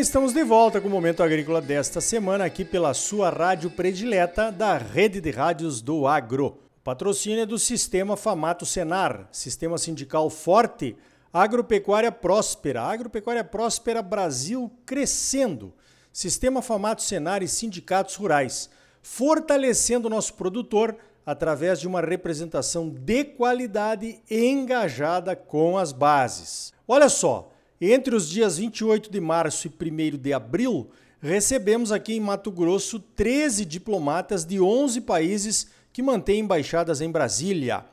bem, estamos de volta com o Momento Agrícola desta semana aqui pela sua rádio predileta da Rede de Rádios do Agro. Patrocínio é do Sistema Famato Senar, Sistema Sindical Forte, Agropecuária Próspera, Agropecuária Próspera Brasil crescendo, Sistema Famato Senar e sindicatos rurais, fortalecendo o nosso produtor através de uma representação de qualidade engajada com as bases. Olha só, entre os dias 28 de março e 1 de abril, recebemos aqui em Mato Grosso 13 diplomatas de 11 países que mantêm embaixadas em Brasília.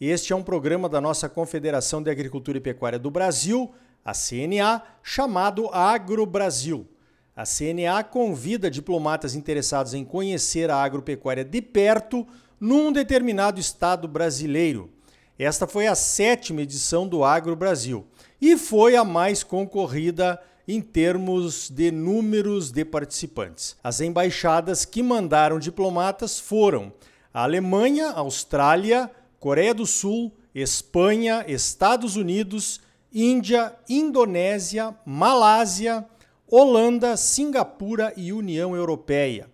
Este é um programa da nossa Confederação de Agricultura e Pecuária do Brasil, a CNA, chamado Agro Brasil. A CNA convida diplomatas interessados em conhecer a agropecuária de perto num determinado estado brasileiro. Esta foi a sétima edição do Agro Brasil e foi a mais concorrida em termos de números de participantes. As embaixadas que mandaram diplomatas foram a Alemanha, Austrália, Coreia do Sul, Espanha, Estados Unidos, Índia, Indonésia, Malásia, Holanda, Singapura e União Europeia.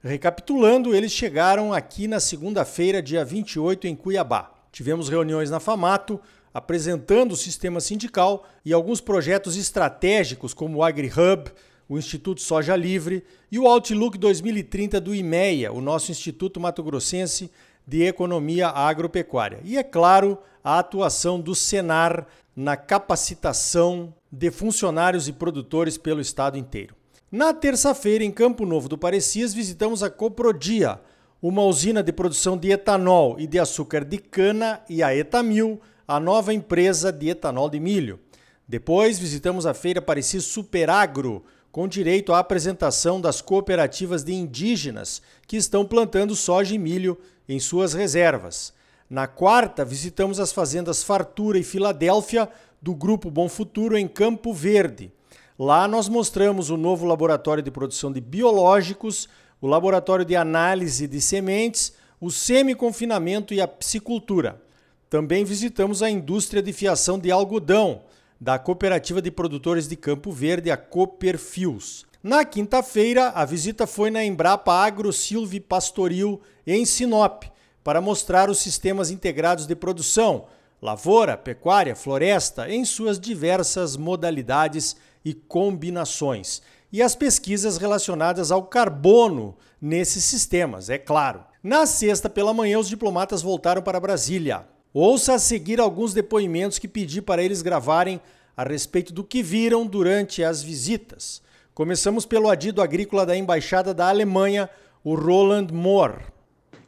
Recapitulando, eles chegaram aqui na segunda-feira, dia 28, em Cuiabá. Tivemos reuniões na FAMATO, apresentando o sistema sindical e alguns projetos estratégicos como o AgriHub, o Instituto Soja Livre e o Outlook 2030 do IMEA, o nosso Instituto Mato Grossense de Economia Agropecuária. E, é claro, a atuação do Senar na capacitação de funcionários e produtores pelo estado inteiro. Na terça-feira, em Campo Novo do Parecis, visitamos a Coprodia, uma usina de produção de etanol e de açúcar de cana, e a Etamil, a nova empresa de etanol de milho. Depois visitamos a feira Parecis Superagro, com direito à apresentação das cooperativas de indígenas que estão plantando soja e milho em suas reservas. Na quarta, visitamos as fazendas Fartura e Filadélfia do Grupo Bom Futuro em Campo Verde. Lá nós mostramos o novo laboratório de produção de biológicos, o laboratório de análise de sementes, o semi-confinamento e a piscicultura. Também visitamos a indústria de fiação de algodão, da Cooperativa de Produtores de Campo Verde, a Cooperfios. Na quinta-feira, a visita foi na Embrapa Agro Silvi Pastoril, em Sinop, para mostrar os sistemas integrados de produção, lavoura, pecuária, floresta, em suas diversas modalidades e combinações, e as pesquisas relacionadas ao carbono nesses sistemas, é claro. Na sexta pela manhã, os diplomatas voltaram para Brasília. Ouça a seguir alguns depoimentos que pedi para eles gravarem a respeito do que viram durante as visitas. Começamos pelo adido agrícola da Embaixada da Alemanha, o Roland Mohr.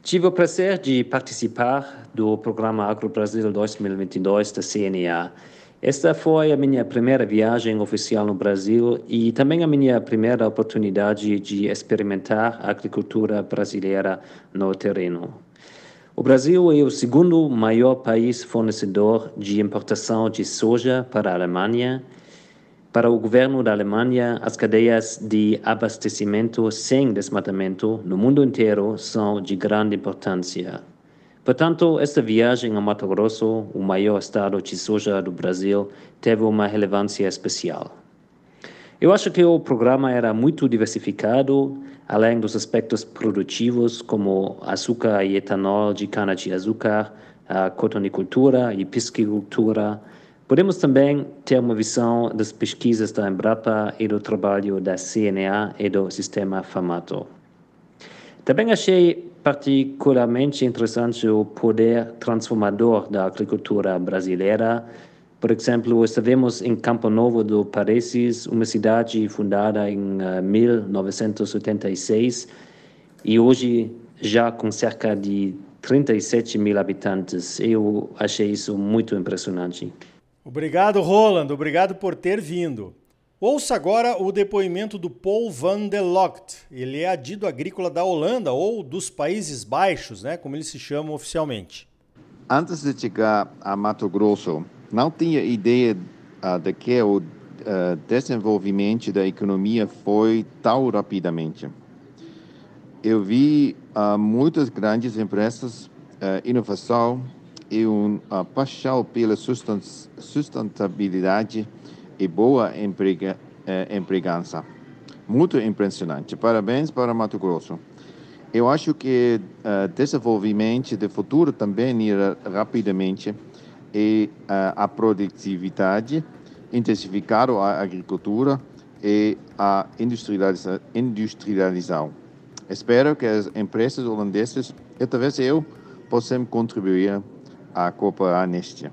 Tive o prazer de participar do programa Agro Brasil 2022 da CNA. Esta foi a minha primeira viagem oficial no Brasil e também a minha primeira oportunidade de experimentar a agricultura brasileira no terreno. O Brasil é o segundo maior país fornecedor de importação de soja para a Alemanha. Para o governo da Alemanha, as cadeias de abastecimento sem desmatamento no mundo inteiro são de grande importância. Portanto, esta viagem a Mato Grosso, o maior estado de soja do Brasil, teve uma relevância especial. Eu acho que o programa era muito diversificado, além dos aspectos produtivos como açúcar e etanol de cana-de-açúcar, a cotonicultura e piscicultura. Podemos também ter uma visão das pesquisas da Embrapa e do trabalho da CNA e do sistema FAMATO. Também achei particularmente interessante o poder transformador da agricultura brasileira, por exemplo, estivemos em Campo Novo do Parecis, uma cidade fundada em uh, eh, 1986 e hoje já com cerca de 37 mil habitantes. Eu achei isso muito impressionante. Obrigado, Roland. Obrigado por ter vindo. Ouça agora o depoimento do Paul van der Locht. Ele é adido agrícola da Holanda ou dos Países Baixos, né, como eles se chamam oficialmente. Antes de chegar a Mato Grosso, não tinha ideia uh, de que o uh, desenvolvimento da economia foi tão rapidamente. Eu vi uh, muitas grandes empresas, inovação e uma paixão pela sustentabilidade e boa emprega, eh, empregança. Muito impressionante. Parabéns para Mato Grosso. Eu acho que uh, desenvolvimento de futuro também irá rapidamente e uh, a produtividade, intensificar a agricultura e a industrializa industrialização. Espero que as empresas holandesas e talvez eu possam contribuir a cooperar neste.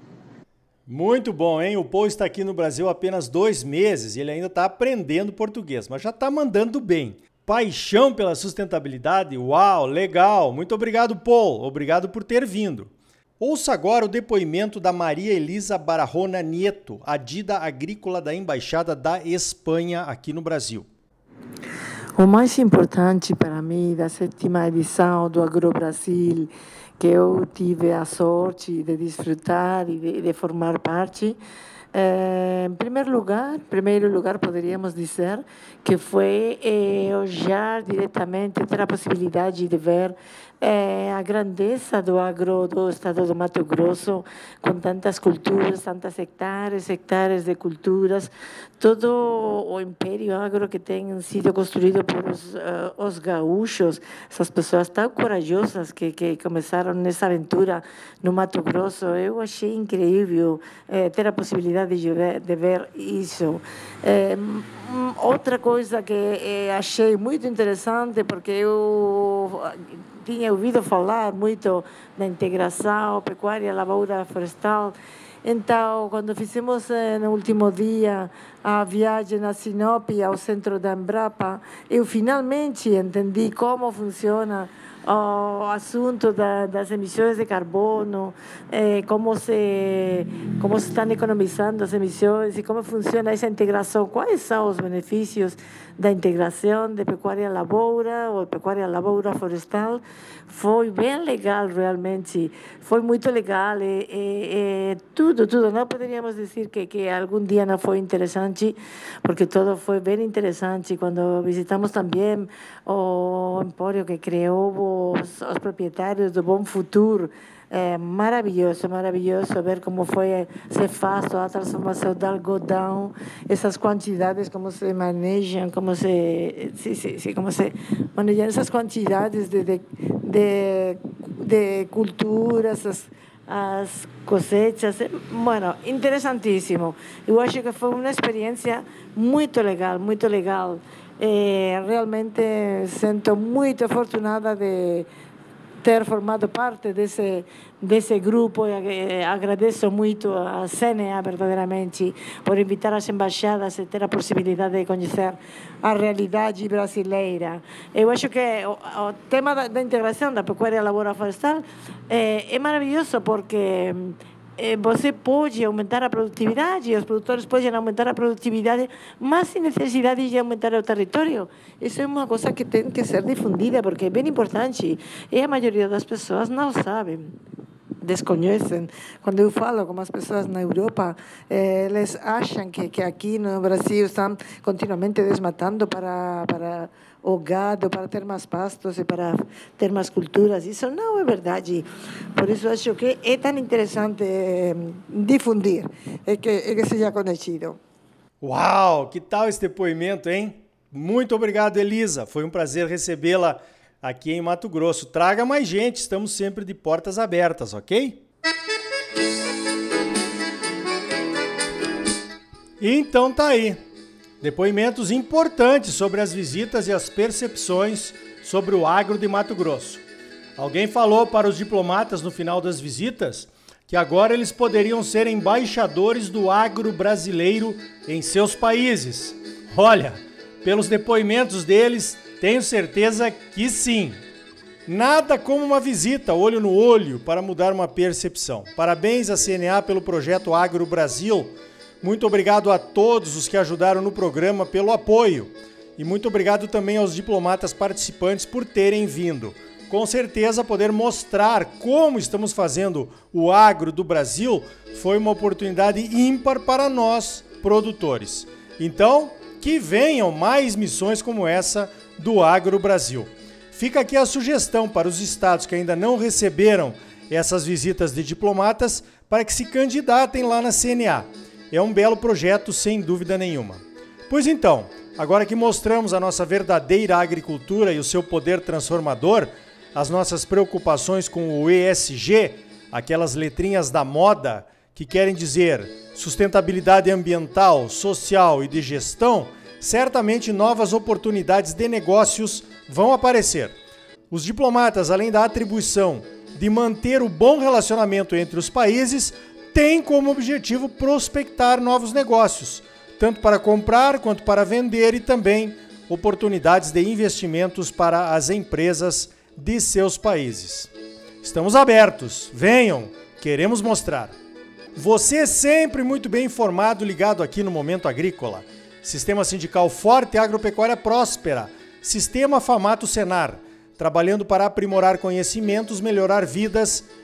Muito bom, hein? O Paul está aqui no Brasil há apenas dois meses e ele ainda está aprendendo português, mas já está mandando bem. Paixão pela sustentabilidade? Uau, legal! Muito obrigado, Paul. Obrigado por ter vindo. Ouça agora o depoimento da Maria Elisa Barahona Nieto, adida agrícola da Embaixada da Espanha aqui no Brasil. O mais importante para mim da sétima edição do Agro Brasil, que eu tive a sorte de desfrutar e de, de formar parte, eh, em primeiro lugar, primeiro lugar poderíamos dizer que foi eh, olhar diretamente, ter a possibilidade de ver eh, a grandeza do agro do estado do Mato Grosso, com tantas culturas, tantas hectares, hectares de culturas, todo o império agro que tem sido construído por uh, os gaúchos, essas pessoas tão corajosas que, que começaram nessa aventura no Mato Grosso, eu achei incrível eh, ter a possibilidade de ver, de ver isso. Eh, outra coisa que eh, achei muito interessante, porque eu tinha ouvido falar muito da integração pecuária, lavoura florestal. Então, quando fizemos eh, no último dia a viagem na Sinop ao centro da Embrapa, eu finalmente entendi como funciona o assunto da, das emissões de carbono, eh, como, se, como se estão economizando as emissões e como funciona essa integração, quais são os benefícios da integração de pecuária lavoura ou pecuária lavoura florestal. Foi bem legal, realmente. Foi muito legal. E, e, e, tudo, tudo. Não poderíamos dizer que, que algum dia não foi interessante, porque tudo foi bem interessante. Quando visitamos também o empório que criou os, os proprietários do Bom Futuro, é maravilhoso, maravilhoso ver como foi se faz a transformação do algodão, essas quantidades, como se manejam, como se, se, se, se como se manejam essas quantidades de, de, de, de culturas, as, as cosechas. Bueno, interessantíssimo. Eu acho que foi uma experiência muito legal, muito legal. É, realmente sinto muito afortunada de ter formado parte desse, desse grupo e agradeço muito a CNA verdadeiramente por invitar as embaixadas e ter a possibilidade de conhecer a realidade brasileira. Eu acho que o, o tema da, da, integração da pecuária lavoura florestal é, é maravilhoso porque eh, você pode aumentar a produtividade, os produtores podem aumentar a produtividade, mas sem necessidade de aumentar o território. Isso é uma coisa que tem que ser difundida, porque é bem importante. E a maioria das pessoas não sabem desconhecem. Quando eu falo com as pessoas na Europa, eh, eles acham que, que aqui no Brasil estão continuamente desmatando para, para o gado, para ter mais pastos e para ter mais culturas. Isso não é verdade. Por isso acho que é tão interessante eh, difundir e que, e que seja conhecido. Uau, que tal esse depoimento, hein? Muito obrigado, Elisa. Foi um prazer recebê-la aqui em Mato Grosso. Traga mais gente, estamos sempre de portas abertas, ok? Então tá aí. Depoimentos importantes sobre as visitas e as percepções sobre o agro de Mato Grosso. Alguém falou para os diplomatas no final das visitas que agora eles poderiam ser embaixadores do agro brasileiro em seus países. Olha, pelos depoimentos deles, tenho certeza que sim. Nada como uma visita olho no olho para mudar uma percepção. Parabéns à CNA pelo projeto Agro Brasil. Muito obrigado a todos os que ajudaram no programa pelo apoio. E muito obrigado também aos diplomatas participantes por terem vindo. Com certeza, poder mostrar como estamos fazendo o agro do Brasil foi uma oportunidade ímpar para nós, produtores. Então, que venham mais missões como essa do Agro Brasil. Fica aqui a sugestão para os estados que ainda não receberam essas visitas de diplomatas para que se candidatem lá na CNA. É um belo projeto, sem dúvida nenhuma. Pois então, agora que mostramos a nossa verdadeira agricultura e o seu poder transformador, as nossas preocupações com o ESG, aquelas letrinhas da moda que querem dizer sustentabilidade ambiental, social e de gestão, certamente novas oportunidades de negócios vão aparecer. Os diplomatas, além da atribuição de manter o bom relacionamento entre os países, têm como objetivo prospectar novos negócios, tanto para comprar quanto para vender e também oportunidades de investimentos para as empresas de seus países. Estamos abertos, venham, queremos mostrar. Você é sempre muito bem informado, ligado aqui no Momento Agrícola. Sistema sindical forte, agropecuária próspera. Sistema Famato Senar, trabalhando para aprimorar conhecimentos, melhorar vidas